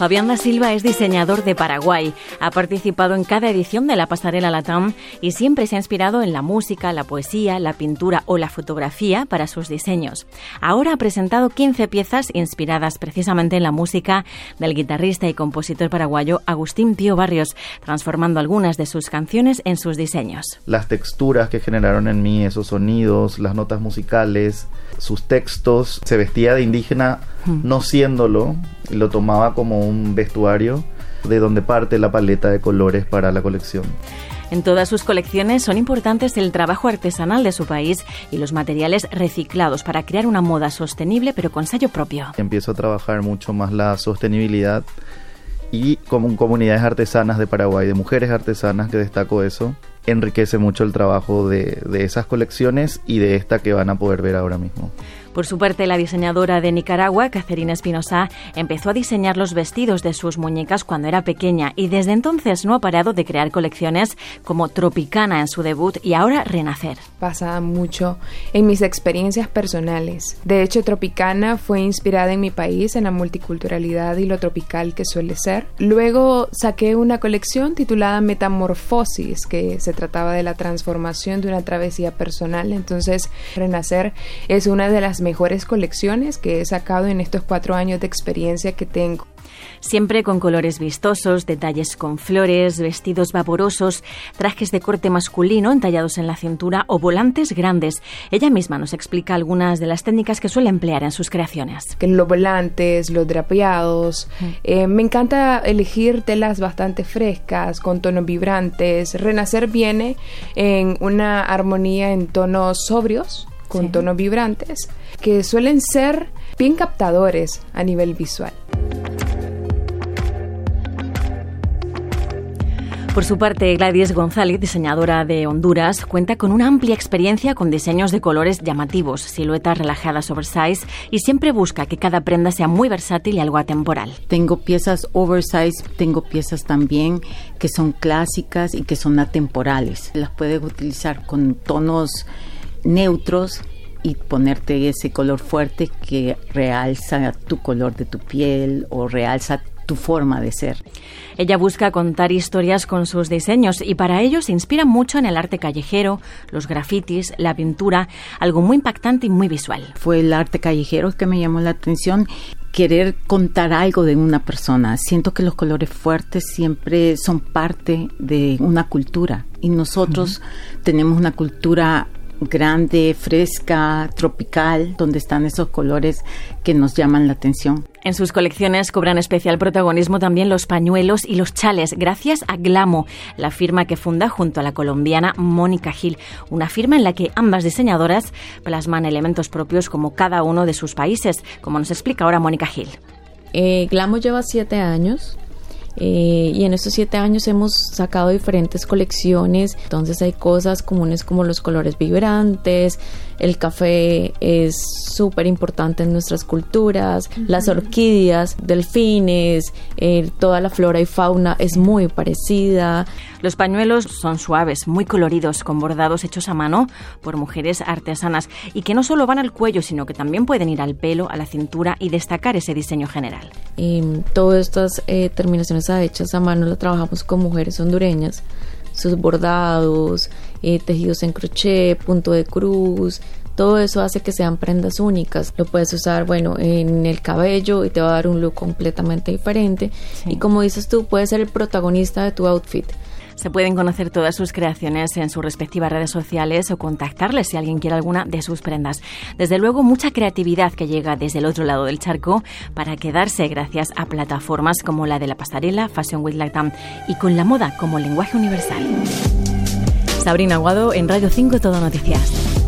Fabián da Silva es diseñador de Paraguay. Ha participado en cada edición de la Pasarela Latam y siempre se ha inspirado en la música, la poesía, la pintura o la fotografía para sus diseños. Ahora ha presentado 15 piezas inspiradas precisamente en la música del guitarrista y compositor paraguayo Agustín Pío Barrios, transformando algunas de sus canciones en sus diseños. Las texturas que generaron en mí esos sonidos, las notas musicales, sus textos, se vestía de indígena hmm. no siéndolo, lo tomaba como un vestuario de donde parte la paleta de colores para la colección. En todas sus colecciones son importantes el trabajo artesanal de su país y los materiales reciclados para crear una moda sostenible pero con sello propio. Empiezo a trabajar mucho más la sostenibilidad y como comunidades artesanas de Paraguay, de mujeres artesanas, que destaco eso, enriquece mucho el trabajo de, de esas colecciones y de esta que van a poder ver ahora mismo. Por su parte, la diseñadora de Nicaragua, Cacerina Espinosa, empezó a diseñar los vestidos de sus muñecas cuando era pequeña y desde entonces no ha parado de crear colecciones como Tropicana en su debut y ahora Renacer. Pasa mucho en mis experiencias personales. De hecho, Tropicana fue inspirada en mi país, en la multiculturalidad y lo tropical que suele ser. Luego saqué una colección titulada Metamorfosis, que se trataba de la transformación de una travesía personal. Entonces, Renacer es una de las mejores colecciones que he sacado en estos cuatro años de experiencia que tengo. Siempre con colores vistosos, detalles con flores, vestidos vaporosos, trajes de corte masculino entallados en la cintura o volantes grandes. Ella misma nos explica algunas de las técnicas que suele emplear en sus creaciones. Los volantes, los drapeados. Eh, me encanta elegir telas bastante frescas, con tonos vibrantes. Renacer viene en una armonía en tonos sobrios, con tonos vibrantes, que suelen ser bien captadores a nivel visual. Por su parte, Gladys González, diseñadora de Honduras, cuenta con una amplia experiencia con diseños de colores llamativos, siluetas relajadas oversize y siempre busca que cada prenda sea muy versátil y algo atemporal. Tengo piezas oversize, tengo piezas también que son clásicas y que son atemporales. Las puedes utilizar con tonos neutros y ponerte ese color fuerte que realza tu color de tu piel o realza tu forma de ser. Ella busca contar historias con sus diseños y para ello se inspira mucho en el arte callejero, los grafitis, la pintura, algo muy impactante y muy visual. Fue el arte callejero que me llamó la atención querer contar algo de una persona. Siento que los colores fuertes siempre son parte de una cultura y nosotros tenemos una cultura grande, fresca, tropical, donde están esos colores que nos llaman la atención. En sus colecciones cobran especial protagonismo también los pañuelos y los chales, gracias a Glamo, la firma que funda junto a la colombiana Mónica Gil, una firma en la que ambas diseñadoras plasman elementos propios como cada uno de sus países, como nos explica ahora Mónica Gil. Eh, Glamo lleva siete años eh, y en estos siete años hemos sacado diferentes colecciones, entonces hay cosas comunes como los colores vibrantes, el café es súper importante en nuestras culturas, las orquídeas, delfines, eh, toda la flora y fauna es muy parecida. Los pañuelos son suaves, muy coloridos, con bordados hechos a mano por mujeres artesanas y que no solo van al cuello, sino que también pueden ir al pelo, a la cintura y destacar ese diseño general. todas estas eh, terminaciones hechas a mano las trabajamos con mujeres hondureñas sus bordados, eh, tejidos en crochet, punto de cruz, todo eso hace que sean prendas únicas. Lo puedes usar, bueno, en el cabello y te va a dar un look completamente diferente. Y como dices tú, puedes ser el protagonista de tu outfit. Se pueden conocer todas sus creaciones en sus respectivas redes sociales o contactarles si alguien quiere alguna de sus prendas. Desde luego, mucha creatividad que llega desde el otro lado del charco para quedarse gracias a plataformas como la de la pasarela Fashion Week Latam y con la moda como lenguaje universal. Sabrina Aguado en Radio 5 Todo Noticias.